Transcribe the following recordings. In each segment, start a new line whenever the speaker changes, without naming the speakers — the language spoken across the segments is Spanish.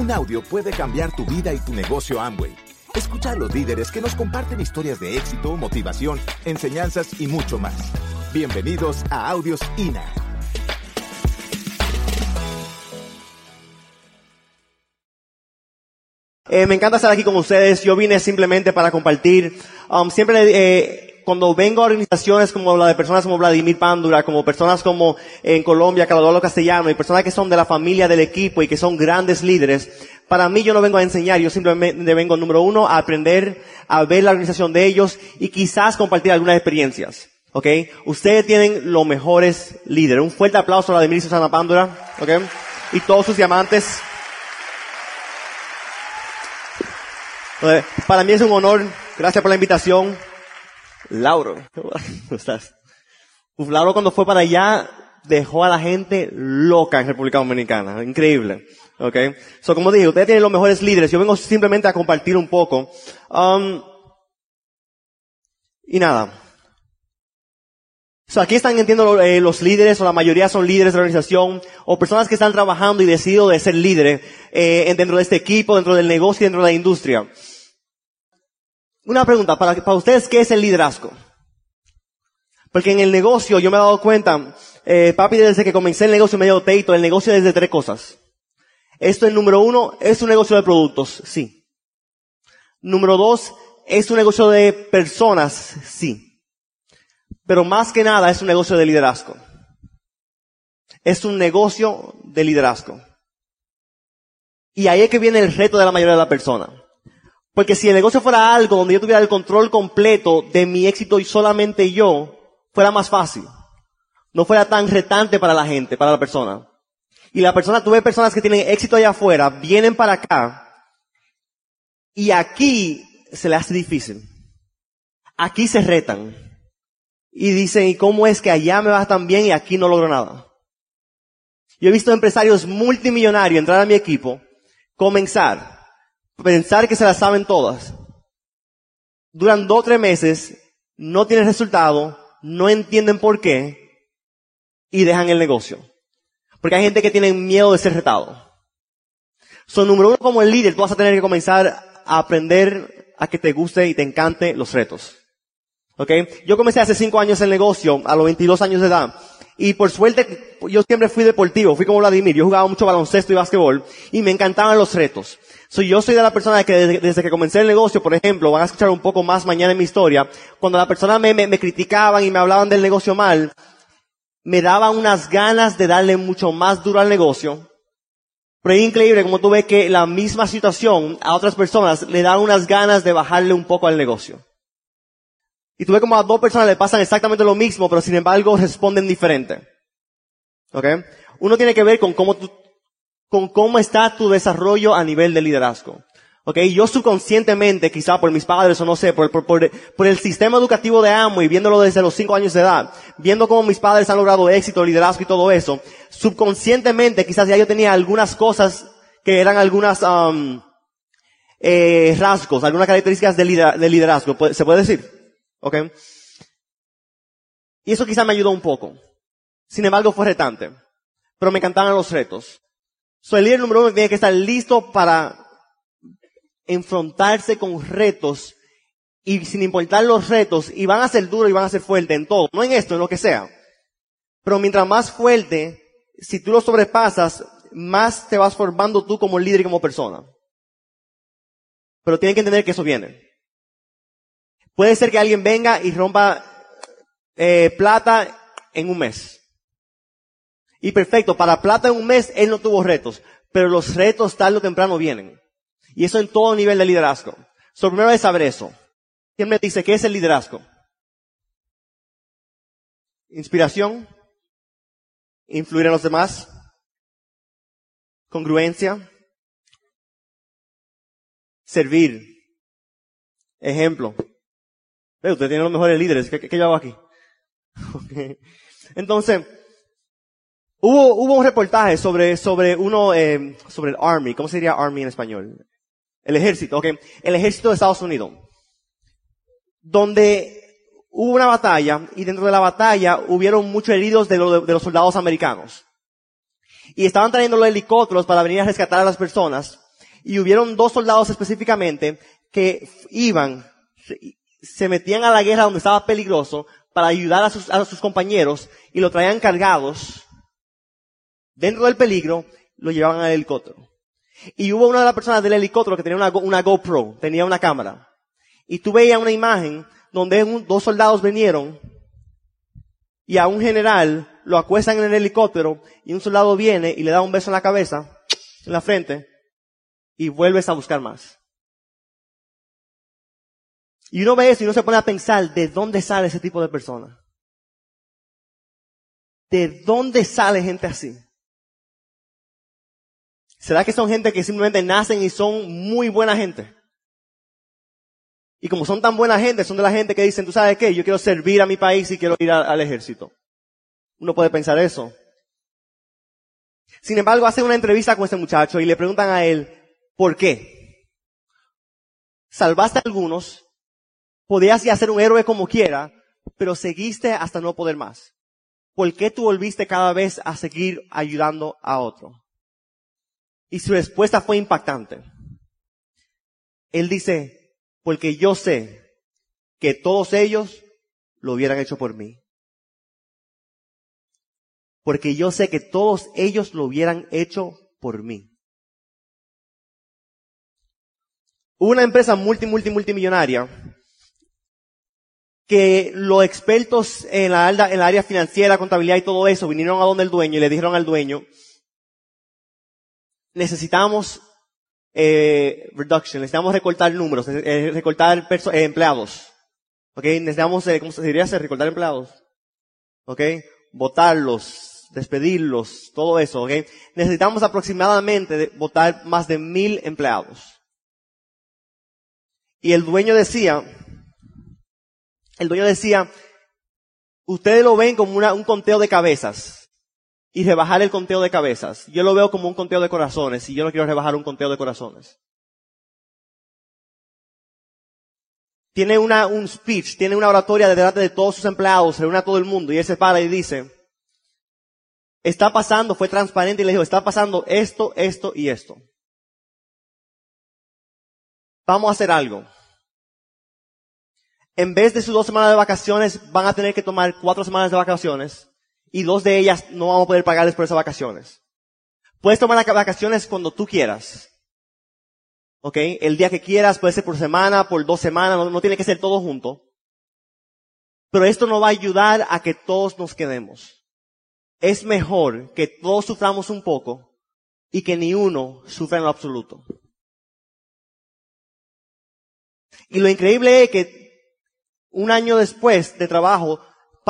Un audio puede cambiar tu vida y tu negocio Amway. Escucha a los líderes que nos comparten historias de éxito, motivación, enseñanzas y mucho más. Bienvenidos a Audios INA.
Eh, me encanta estar aquí con ustedes. Yo vine simplemente para compartir. Um, siempre eh, cuando vengo a organizaciones como la de personas como Vladimir Pándura, como personas como en Colombia, Calodoro Castellano, y personas que son de la familia del equipo y que son grandes líderes, para mí yo no vengo a enseñar, yo simplemente vengo, número uno, a aprender, a ver la organización de ellos y quizás compartir algunas experiencias. ¿Ok? Ustedes tienen los mejores líderes. Un fuerte aplauso a Vladimir y Susana Pándura. ¿Ok? Y todos sus diamantes. Para mí es un honor. Gracias por la invitación. Lauro. ¿Cómo estás? Uf, Lauro cuando fue para allá dejó a la gente loca en República Dominicana. Increíble. ¿Ok? So, como dije, ustedes tienen los mejores líderes. Yo vengo simplemente a compartir un poco. Um, y nada. So, aquí están, entiendo, eh, los líderes, o la mayoría son líderes de la organización, o personas que están trabajando y decidido de ser líderes eh, dentro de este equipo, dentro del negocio dentro de la industria. Una pregunta, para, ustedes, ¿qué es el liderazgo? Porque en el negocio yo me he dado cuenta, eh, papi, desde que comencé el negocio medio teito, el negocio es de tres cosas. Esto es número uno, es un negocio de productos, sí. Número dos, es un negocio de personas, sí. Pero más que nada es un negocio de liderazgo. Es un negocio de liderazgo. Y ahí es que viene el reto de la mayoría de la persona. Porque si el negocio fuera algo donde yo tuviera el control completo de mi éxito y solamente yo, fuera más fácil. No fuera tan retante para la gente, para la persona. Y la persona, tuve personas que tienen éxito allá afuera, vienen para acá, y aquí se le hace difícil. Aquí se retan. Y dicen, ¿y cómo es que allá me va tan bien y aquí no logro nada? Yo he visto empresarios multimillonarios entrar a mi equipo, comenzar, pensar que se las saben todas. Duran dos o tres meses, no tienen resultado, no entienden por qué y dejan el negocio. Porque hay gente que tiene miedo de ser retado. Son número uno como el líder, tú vas a tener que comenzar a aprender a que te guste y te encante los retos. ¿Ok? Yo comencé hace cinco años el negocio, a los 22 años de edad. Y por suerte, yo siempre fui deportivo, fui como Vladimir. Yo jugaba mucho baloncesto y básquetbol y me encantaban los retos. So, yo soy de la persona que desde, que comencé el negocio, por ejemplo, van a escuchar un poco más mañana en mi historia, cuando la persona me, me, me criticaban y me hablaban del negocio mal, me daba unas ganas de darle mucho más duro al negocio. Pero es increíble como tú ves que la misma situación a otras personas le dan unas ganas de bajarle un poco al negocio. Y tú ves como a dos personas le pasan exactamente lo mismo, pero sin embargo responden diferente. ¿Ok? Uno tiene que ver con cómo tú, con cómo está tu desarrollo a nivel de liderazgo. ¿Ok? Yo subconscientemente, quizá por mis padres o no sé, por, el sistema educativo de Amo y viéndolo desde los cinco años de edad, viendo cómo mis padres han logrado éxito, liderazgo y todo eso, subconscientemente quizás ya yo tenía algunas cosas que eran algunas um, eh, rasgos, algunas características de, liderazgo, ¿se puede decir? ¿Ok? Y eso quizá me ayudó un poco. Sin embargo, fue retante. Pero me encantaban los retos. So, el líder número uno tiene que estar listo para enfrentarse con retos y sin importar los retos, y van a ser duros y van a ser fuertes en todo, no en esto, en lo que sea. Pero mientras más fuerte, si tú lo sobrepasas, más te vas formando tú como líder y como persona. Pero tienen que entender que eso viene. Puede ser que alguien venga y rompa eh, plata en un mes. Y perfecto, para plata en un mes él no tuvo retos, pero los retos tarde o temprano vienen. Y eso en todo nivel de liderazgo. So, primero es saber eso. ¿Quién me dice qué es el liderazgo? Inspiración, influir en los demás, congruencia, servir, ejemplo. Usted tiene los mejores líderes. ¿Qué, qué aquí? Entonces, Hubo, hubo un reportaje sobre, sobre uno, eh, sobre el Army. ¿Cómo sería Army en español? El ejército, ok. El ejército de Estados Unidos. Donde hubo una batalla y dentro de la batalla hubieron muchos heridos de, de los soldados americanos. Y estaban trayendo los helicópteros para venir a rescatar a las personas. Y hubieron dos soldados específicamente que iban, se metían a la guerra donde estaba peligroso para ayudar a sus, a sus compañeros y lo traían cargados dentro del peligro, lo llevaban al helicóptero. Y hubo una de las personas del helicóptero que tenía una, GoPro, tenía una cámara. Y tú veías una imagen donde dos soldados vinieron y a un general lo acuestan en el helicóptero y un soldado viene y le da un beso en la cabeza, en la frente, y vuelves a buscar más. Y uno ve eso y uno se pone a pensar de dónde sale ese tipo de persona. ¿De dónde sale gente así? ¿Será que son gente que simplemente nacen y son muy buena gente? Y como son tan buena gente, son de la gente que dicen, tú sabes qué, yo quiero servir a mi país y quiero ir al ejército. Uno puede pensar eso. Sin embargo, hace una entrevista con este muchacho y le preguntan a él, ¿por qué? Salvaste a algunos, podías ya ser un héroe como quiera, pero seguiste hasta no poder más. ¿Por qué tú volviste cada vez a seguir ayudando a otro? Y su respuesta fue impactante. Él dice, porque yo sé que todos ellos lo hubieran hecho por mí. Porque yo sé que todos ellos lo hubieran hecho por mí. Una empresa multi, multi, multimillonaria que los expertos en la, en la área financiera, contabilidad y todo eso vinieron a donde el dueño y le dijeron al dueño, necesitamos eh, reduction, necesitamos recortar números, recortar eh, empleados. ¿Ok? Necesitamos, eh, ¿cómo se diría? Recortar empleados. ¿Ok? Votarlos, despedirlos, todo eso. ¿Ok? Necesitamos aproximadamente votar más de mil empleados. Y el dueño decía, el dueño decía, ustedes lo ven como una, un conteo de cabezas y rebajar el conteo de cabezas. Yo lo veo como un conteo de corazones y yo no quiero rebajar un conteo de corazones. Tiene una, un speech, tiene una oratoria delante de todos sus empleados, reúne a todo el mundo y él se para y dice, está pasando, fue transparente y le dijo, está pasando esto, esto y esto. Vamos a hacer algo. En vez de sus dos semanas de vacaciones, van a tener que tomar cuatro semanas de vacaciones y dos de ellas no vamos a poder pagarles por esas vacaciones. Puedes tomar las vacaciones cuando tú quieras. ¿Ok? El día que quieras, puede ser por semana, por dos semanas, no, no tiene que ser todo junto. Pero esto no va a ayudar a que todos nos quedemos. Es mejor que todos suframos un poco y que ni uno sufra en lo absoluto. Y lo increíble es que un año después de trabajo,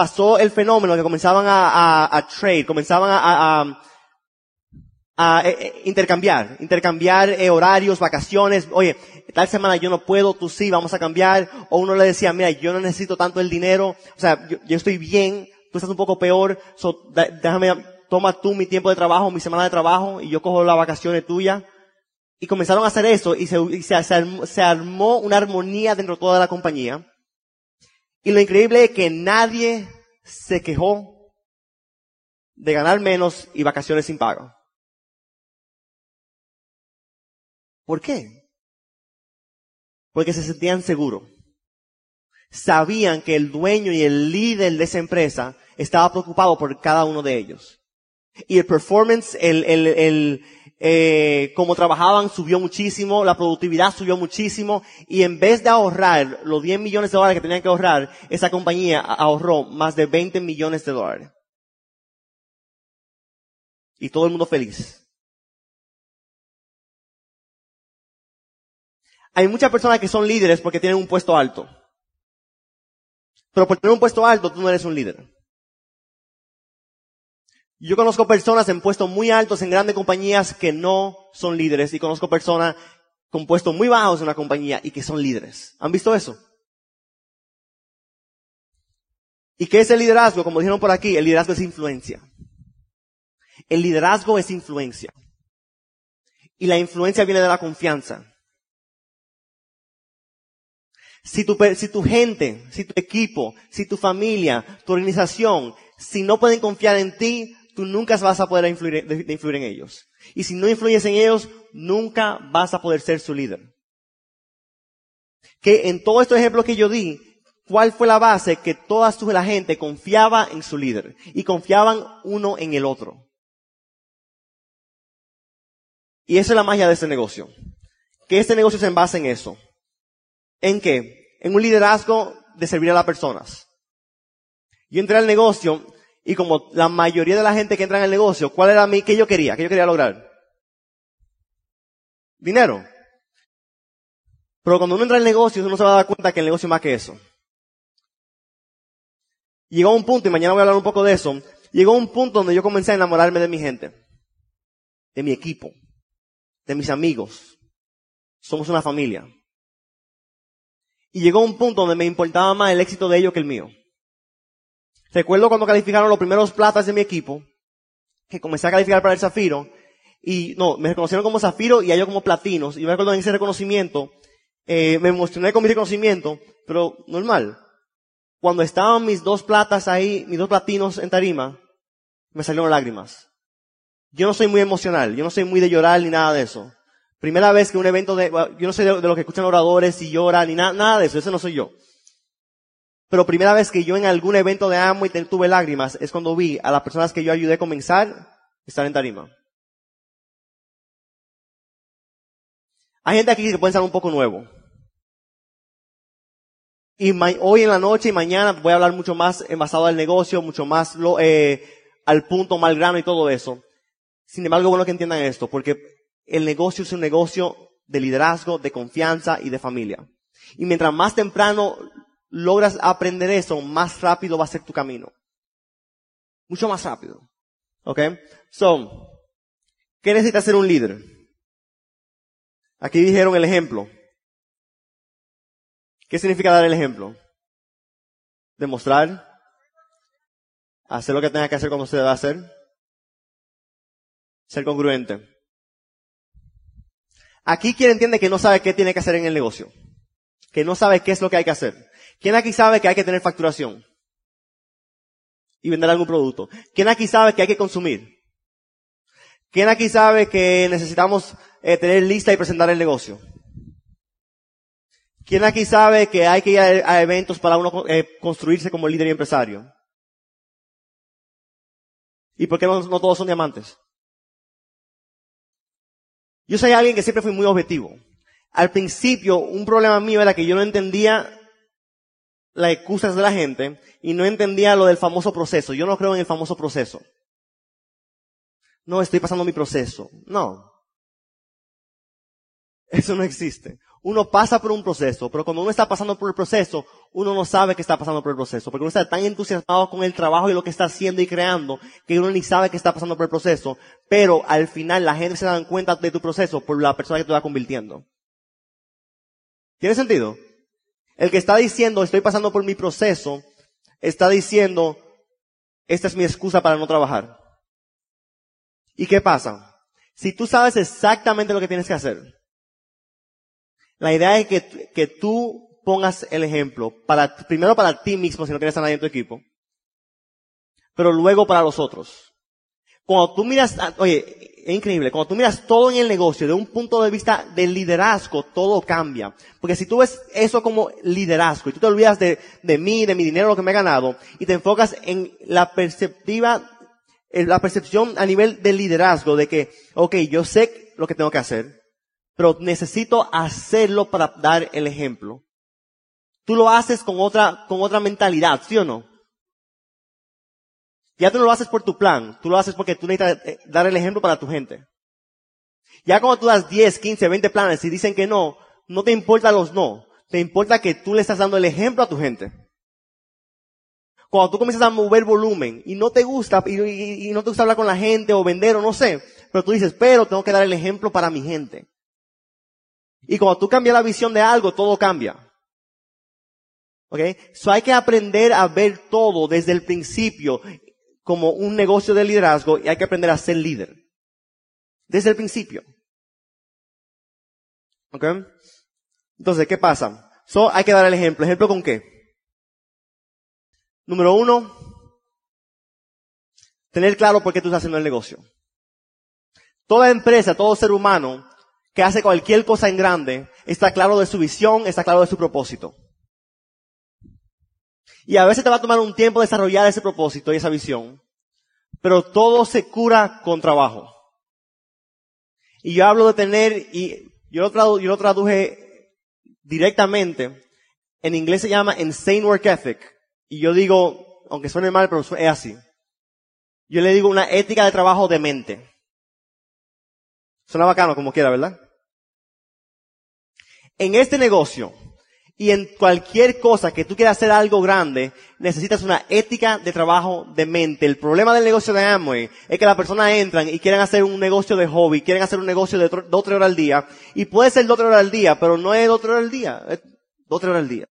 pasó el fenómeno que comenzaban a, trade, comenzaban a, eh, eh, intercambiar, intercambiar eh, horarios, vacaciones. Oye, tal semana yo no puedo, tú sí, vamos a cambiar. O uno le decía, mira, yo no necesito tanto el dinero. O sea, yo, estoy bien, tú estás un poco peor. So, déjame, toma tú mi tiempo de trabajo, mi semana de trabajo, y yo cojo las vacaciones tuyas. Y comenzaron a hacer eso, y, se, se armó una armonía dentro de toda la compañía. Y lo increíble es que nadie se quejó de ganar menos y vacaciones sin pago. ¿Por qué? Porque se sentían seguros. Sabían que el dueño y el líder de esa empresa estaba preocupado por cada uno de ellos. Y el performance, el, el, el, eh, como trabajaban subió muchísimo, la productividad subió muchísimo y en vez de ahorrar los 10 millones de dólares que tenían que ahorrar, esa compañía ahorró más de 20 millones de dólares. Y todo el mundo feliz. Hay muchas personas que son líderes porque tienen un puesto alto. Pero por tener un puesto alto, tú no eres un líder. Yo conozco personas en puestos muy altos en grandes compañías que no son líderes y conozco personas con puestos muy bajos en una compañía y que son líderes. ¿Han visto eso? ¿Y qué es el liderazgo? Como dijeron por aquí, el liderazgo es influencia. El liderazgo es influencia. Y la influencia viene de la confianza. Si tu, si tu gente, si tu equipo, si tu familia, tu organización, si no pueden confiar en ti, nunca vas a poder influir, en ellos. Y si no influyes en ellos, nunca vas a poder ser su líder. Que en todos estos ejemplos que yo di, ¿cuál fue la base? Que toda la gente confiaba en su líder y confiaban uno en el otro. Y esa es la magia de este negocio. Que este negocio se basa en eso. ¿En qué? En un liderazgo de servir a las personas. Yo entré al negocio y como la mayoría de la gente que entra en el negocio, ¿cuál era mi, qué yo quería? ¿Qué yo quería lograr? Dinero. Pero cuando uno entra al negocio, uno se va a dar cuenta que el negocio es más que eso. Llegó un punto, y mañana voy a hablar un poco de eso, llegó un punto donde yo comencé a enamorarme de mi gente, de mi equipo, de mis amigos. Somos una familia. Y llegó un punto donde me importaba más el éxito de ellos que el mío. Recuerdo cuando calificaron los primeros platas de mi equipo, que comencé a calificar para el zafiro, y no, me reconocieron como zafiro y a ellos como platinos. Y me acuerdo en ese reconocimiento, eh, me emocioné con mi reconocimiento, pero normal. Cuando estaban mis dos platas ahí, mis dos platinos en tarima, me salieron lágrimas. Yo no soy muy emocional, yo no soy muy de llorar ni nada de eso. Primera vez que un evento de, yo no soy de, los que escuchan oradores y lloran ni nada, nada de eso, eso no soy yo. Pero primera vez que yo en algún evento de amo y tuve lágrimas es cuando vi a las personas que yo ayudé a comenzar estar en tarima. Hay gente aquí que puede ser un poco nuevo. Y hoy en la noche y mañana voy a hablar mucho más basado al negocio, mucho más lo, eh, al punto, mal grano y todo eso. Sin embargo, bueno que entiendan esto, porque el negocio es un negocio de liderazgo, de confianza y de familia. Y mientras más temprano logras aprender eso, más rápido va a ser tu camino. Mucho más rápido. ¿Ok? So, ¿qué necesita ser un líder? Aquí dijeron el ejemplo. ¿Qué significa dar el ejemplo? Demostrar. Hacer lo que tenga que hacer cuando se debe hacer. Ser congruente. Aquí quien entiende que no sabe qué tiene que hacer en el negocio. Que no sabe qué es lo que hay que hacer. ¿Quién aquí sabe que hay que tener facturación? Y vender algún producto. ¿Quién aquí sabe que hay que consumir? ¿Quién aquí sabe que necesitamos eh, tener lista y presentar el negocio? ¿Quién aquí sabe que hay que ir a, eventos para uno eh, construirse como líder y empresario? ¿Y por qué no, todos son diamantes? Yo soy alguien que siempre fui muy objetivo. Al principio, un problema mío era que yo no entendía las excusas de la gente y no entendía lo del famoso proceso. Yo no creo en el famoso proceso. No, estoy pasando mi proceso. No. Eso no existe uno pasa por un proceso, pero cuando uno está pasando por el proceso, uno no sabe que está pasando por el proceso, porque uno está tan entusiasmado con el trabajo y lo que está haciendo y creando, que uno ni sabe que está pasando por el proceso, pero al final la gente se da cuenta de tu proceso por la persona que te va convirtiendo. ¿Tiene sentido? El que está diciendo, estoy pasando por mi proceso, está diciendo, esta es mi excusa para no trabajar. ¿Y qué pasa? Si tú sabes exactamente lo que tienes que hacer, la idea es que, que tú pongas el ejemplo, primero para ti mismo si no tienes a nadie en tu equipo, pero luego para los otros. Cuando tú miras, oye, es increíble, cuando tú miras todo en el negocio de un punto de vista de liderazgo, todo cambia. Porque si tú ves eso como liderazgo y tú te olvidas de, de mí, de mi dinero, lo que me he ganado, y te enfocas en la perceptiva, en la percepción a nivel de liderazgo de que, ok, yo sé lo que tengo que hacer, pero necesito hacerlo para dar el ejemplo. Tú lo haces con otra, con otra mentalidad, ¿sí o no? Ya tú no lo haces por tu plan, tú lo haces porque tú necesitas eh, dar el ejemplo para tu gente. Ya cuando tú das 10, 15, 20 planes y dicen que no, no te importa los no, te importa que tú le estás dando el ejemplo a tu gente. Cuando tú comienzas a mover volumen y no te gusta, y, y no te gusta hablar con la gente o vender o no sé, pero tú dices, pero tengo que dar el ejemplo para mi gente. Y cuando tú cambias la visión de algo, todo cambia. ¿Ok? So hay que aprender a ver todo desde el principio como un negocio de liderazgo y hay que aprender a ser líder. Desde el principio. ¿Ok? Entonces, ¿qué pasa? So hay que dar el ejemplo. ¿Ejemplo con qué? Número uno, tener claro por qué tú estás haciendo el negocio. Toda empresa, todo ser humano que hace cualquier cosa en grande, está claro de su visión, está claro de su propósito. Y a veces te va a tomar un tiempo desarrollar ese propósito y esa visión, pero todo se cura con trabajo. Y yo hablo de tener, y yo lo, lo traduje directamente, en inglés se llama insane work ethic, y yo digo, aunque suene mal, pero es así. Yo le digo una ética de trabajo de mente. Suena bacano como quiera, ¿verdad? En este negocio y en cualquier cosa que tú quieras hacer algo grande, necesitas una ética de trabajo de mente. El problema del negocio de Amway es que las personas entran y quieren hacer un negocio de hobby, quieren hacer un negocio de dos o tres horas al día, y puede ser dos tres horas al día, pero no es dos tres horas al día, es dos tres horas al día.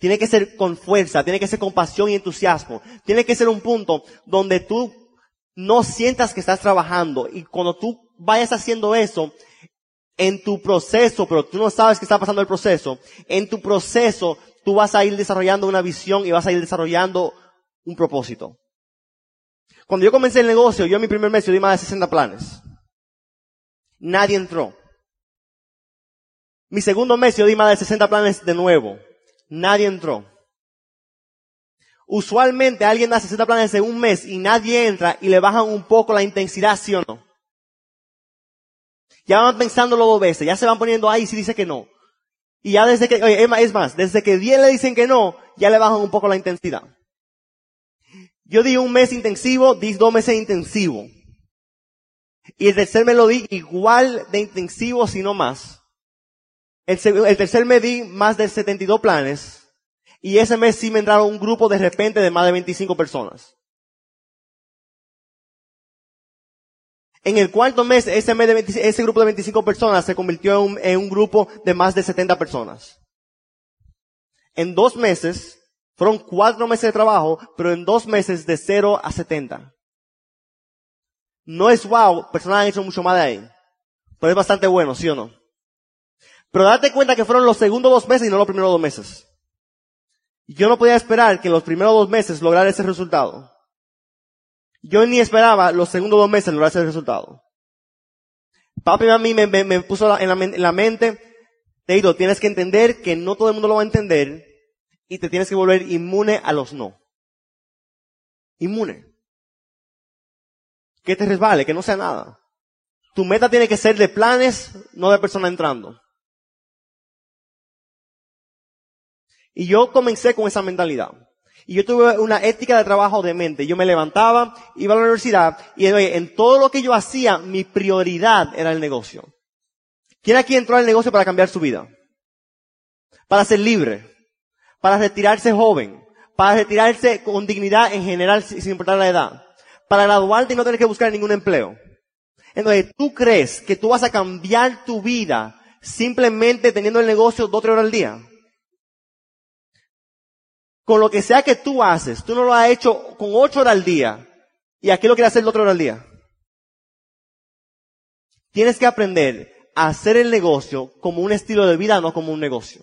Tiene que ser con fuerza, tiene que ser con pasión y entusiasmo. Tiene que ser un punto donde tú no sientas que estás trabajando y cuando tú vayas haciendo eso, en tu proceso, pero tú no sabes qué está pasando el proceso, en tu proceso tú vas a ir desarrollando una visión y vas a ir desarrollando un propósito. Cuando yo comencé el negocio, yo en mi primer mes yo di más de 60 planes. Nadie entró. Mi segundo mes yo di más de 60 planes de nuevo. Nadie entró. Usualmente alguien da 60 planes en un mes y nadie entra y le bajan un poco la intensidad, ¿sí o no? Ya van pensándolo dos veces, ya se van poniendo ahí si dice que no. Y ya desde que, oye, es más, desde que 10 le dicen que no, ya le bajan un poco la intensidad. Yo di un mes intensivo, di dos meses intensivo. Y el tercer me lo di igual de intensivo, si no más. El, el tercer me di más de 72 planes. Y ese mes sí me entraron un grupo de repente de más de 25 personas. En el cuarto mes, ese, grupo de 25 personas se convirtió en un, grupo de más de 70 personas. En dos meses, fueron cuatro meses de trabajo, pero en dos meses de 0 a 70. No es wow, personas han hecho mucho más de ahí. Pero es bastante bueno, ¿sí o no? Pero date cuenta que fueron los segundos dos meses y no los primeros dos meses. Yo no podía esperar que en los primeros dos meses lograr ese resultado. Yo ni esperaba los segundos dos meses lograr ese resultado. Papi a mí me, me, puso en la, en la mente, te digo, tienes que entender que no todo el mundo lo va a entender y te tienes que volver inmune a los no. Inmune. Que te resbale, que no sea nada. Tu meta tiene que ser de planes, no de persona entrando. Y yo comencé con esa mentalidad. Y yo tuve una ética de trabajo de mente. Yo me levantaba, iba a la universidad y en todo lo que yo hacía, mi prioridad era el negocio. ¿Quién aquí entró al negocio para cambiar su vida? Para ser libre. Para retirarse joven. Para retirarse con dignidad en general sin importar la edad. Para graduarte y no tener que buscar ningún empleo. Entonces, ¿tú crees que tú vas a cambiar tu vida simplemente teniendo el negocio dos o tres horas al día? Con lo que sea que tú haces, tú no lo has hecho con ocho horas al día y aquí lo quieres hacer otra hora al día. Tienes que aprender a hacer el negocio como un estilo de vida, no como un negocio.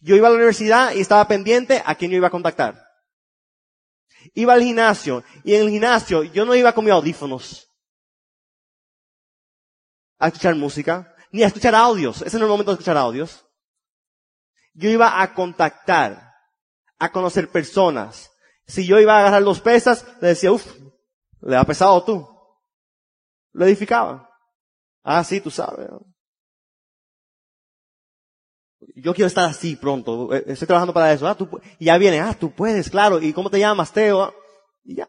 Yo iba a la universidad y estaba pendiente a quién yo iba a contactar. Iba al gimnasio y en el gimnasio yo no iba con mis audífonos a escuchar música, ni a escuchar audios. Ese no es el momento de escuchar audios. Yo iba a contactar a conocer personas. Si yo iba a agarrar los pesas, le decía, uff, le ha pesado tú. Lo edificaba. Ah, sí, tú sabes. Yo quiero estar así pronto. Eh, estoy trabajando para eso. Ah, tú, y ya viene, ah, tú puedes, claro. ¿Y cómo te llamas, Teo? Y ya.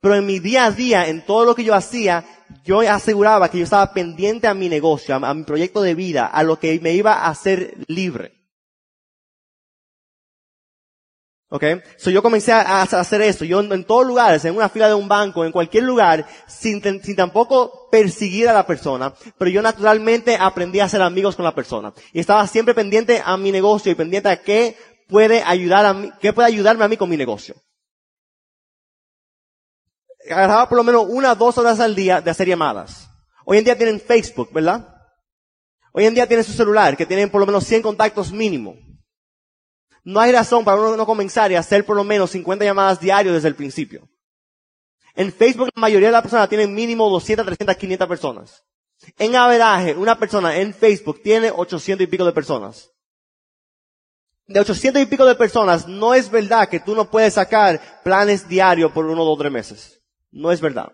Pero en mi día a día, en todo lo que yo hacía, yo aseguraba que yo estaba pendiente a mi negocio, a mi proyecto de vida, a lo que me iba a hacer libre. Okay, So yo comencé a hacer esto. Yo en todos lugares, en una fila de un banco, en cualquier lugar, sin, tampoco perseguir a la persona. Pero yo naturalmente aprendí a ser amigos con la persona. Y estaba siempre pendiente a mi negocio y pendiente a qué puede ayudar a mí, qué puede ayudarme a mí con mi negocio. Agarraba por lo menos una o dos horas al día de hacer llamadas. Hoy en día tienen Facebook, ¿verdad? Hoy en día tienen su celular, que tienen por lo menos 100 contactos mínimo. No hay razón para uno no comenzar y hacer por lo menos 50 llamadas diarias desde el principio. En Facebook la mayoría de las personas tienen mínimo 200, 300, 500 personas. En averaje, una persona en Facebook tiene 800 y pico de personas. De 800 y pico de personas, no es verdad que tú no puedes sacar planes diarios por uno, dos, tres meses. No es verdad.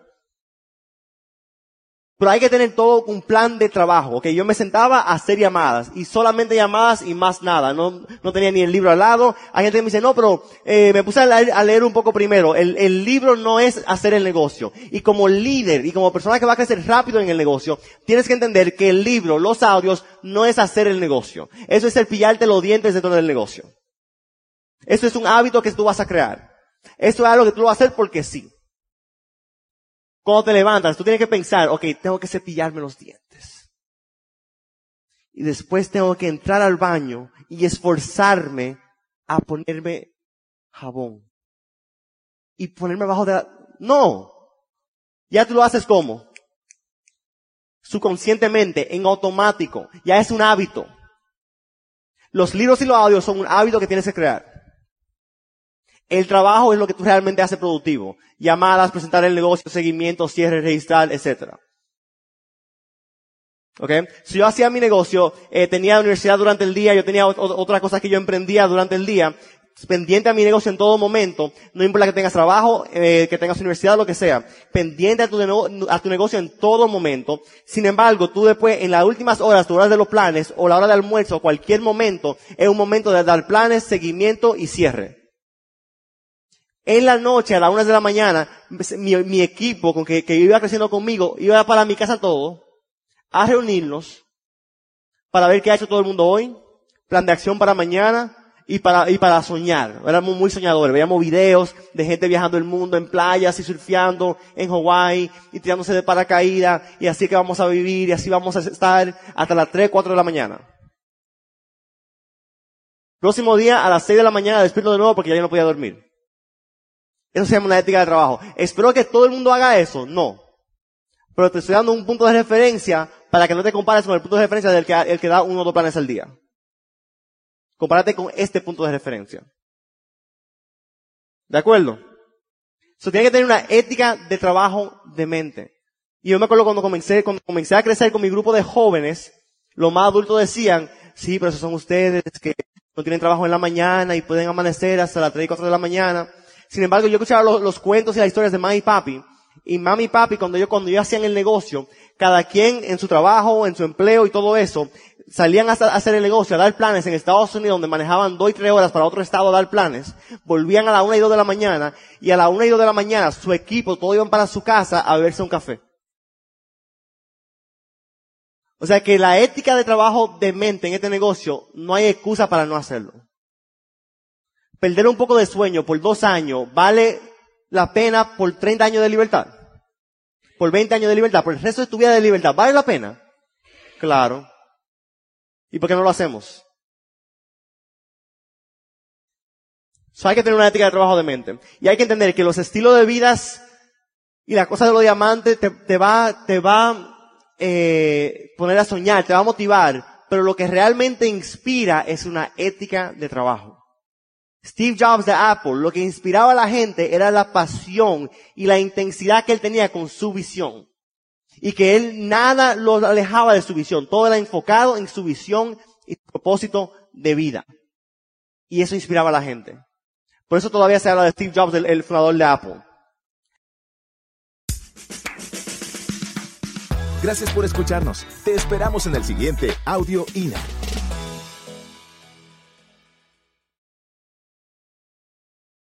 Pero hay que tener todo un plan de trabajo, ¿ok? Yo me sentaba a hacer llamadas y solamente llamadas y más nada. No, no tenía ni el libro al lado. Hay gente que me dice, no, pero eh, me puse a leer, un poco primero. El, libro no es hacer el negocio. Y como líder y como persona que va a crecer rápido en el negocio, tienes que entender que el libro, los audios, no es hacer el negocio. Eso es el pillarte los dientes dentro del negocio. Eso es un hábito que tú vas a crear. Eso es algo que tú vas a hacer porque sí. Cuando te levantas, tú tienes que pensar, ok, tengo que cepillarme los dientes. Y después tengo que entrar al baño y esforzarme a ponerme jabón. Y ponerme abajo de la... No. Ya tú lo haces como? Subconscientemente, en automático. Ya es un hábito. Los libros y los audios son un hábito que tienes que crear. El trabajo es lo que tú realmente haces productivo. Llamadas, presentar el negocio, seguimiento, cierre, registrar, etc. ¿Ok? Si yo hacía mi negocio, eh, tenía universidad durante el día, yo tenía otras cosas que yo emprendía durante el día, pendiente a mi negocio en todo momento, no importa que tengas trabajo, eh, que tengas universidad, lo que sea, pendiente a tu, a tu negocio en todo momento. Sin embargo, tú después, en las últimas horas, tu hora de los planes, o la hora de almuerzo, cualquier momento, es un momento de dar planes, seguimiento y cierre. En la noche, a las una de la mañana, mi, equipo con que, que, iba creciendo conmigo, iba para mi casa todo, a reunirnos, para ver qué ha hecho todo el mundo hoy, plan de acción para mañana, y para, y para soñar. Éramos muy soñadores. Veíamos videos de gente viajando el mundo en playas y surfeando en Hawái y tirándose de paracaídas y así que vamos a vivir y así vamos a estar hasta las 3, 4 de la mañana. Próximo día a las 6 de la mañana despierto de nuevo porque ya no podía dormir. Eso se llama una ética de trabajo. Espero que todo el mundo haga eso. No. Pero te estoy dando un punto de referencia para que no te compares con el punto de referencia del que, el que da uno o dos planes al día. Compárate con este punto de referencia. ¿De acuerdo? Eso tiene que tener una ética de trabajo de mente. Y yo me acuerdo cuando comencé, cuando comencé a crecer con mi grupo de jóvenes, los más adultos decían, sí, pero esos son ustedes que no tienen trabajo en la mañana y pueden amanecer hasta las 3 y 4 de la mañana. Sin embargo, yo escuchaba los, cuentos y las historias de mami y papi. Y mami y papi, cuando yo, cuando yo hacían el negocio, cada quien en su trabajo, en su empleo y todo eso, salían a hacer el negocio, a dar planes en Estados Unidos, donde manejaban dos y tres horas para otro estado a dar planes, volvían a la una y dos de la mañana, y a la una y dos de la mañana su equipo, todos iban para su casa a beberse un café. O sea que la ética de trabajo de mente en este negocio, no hay excusa para no hacerlo perder un poco de sueño por dos años vale la pena por 30 años de libertad? Por 20 años de libertad, por el resto de tu vida de libertad, ¿vale la pena? Claro. ¿Y por qué no lo hacemos? So, hay que tener una ética de trabajo de mente. Y hay que entender que los estilos de vidas y la cosa de los diamantes te, te va, te va eh, poner a soñar, te va a motivar, pero lo que realmente inspira es una ética de trabajo. Steve Jobs de Apple, lo que inspiraba a la gente era la pasión y la intensidad que él tenía con su visión. Y que él nada lo alejaba de su visión. Todo era enfocado en su visión y propósito de vida. Y eso inspiraba a la gente. Por eso todavía se habla de Steve Jobs, el, el fundador de Apple.
Gracias por escucharnos. Te esperamos en el siguiente Audio INA.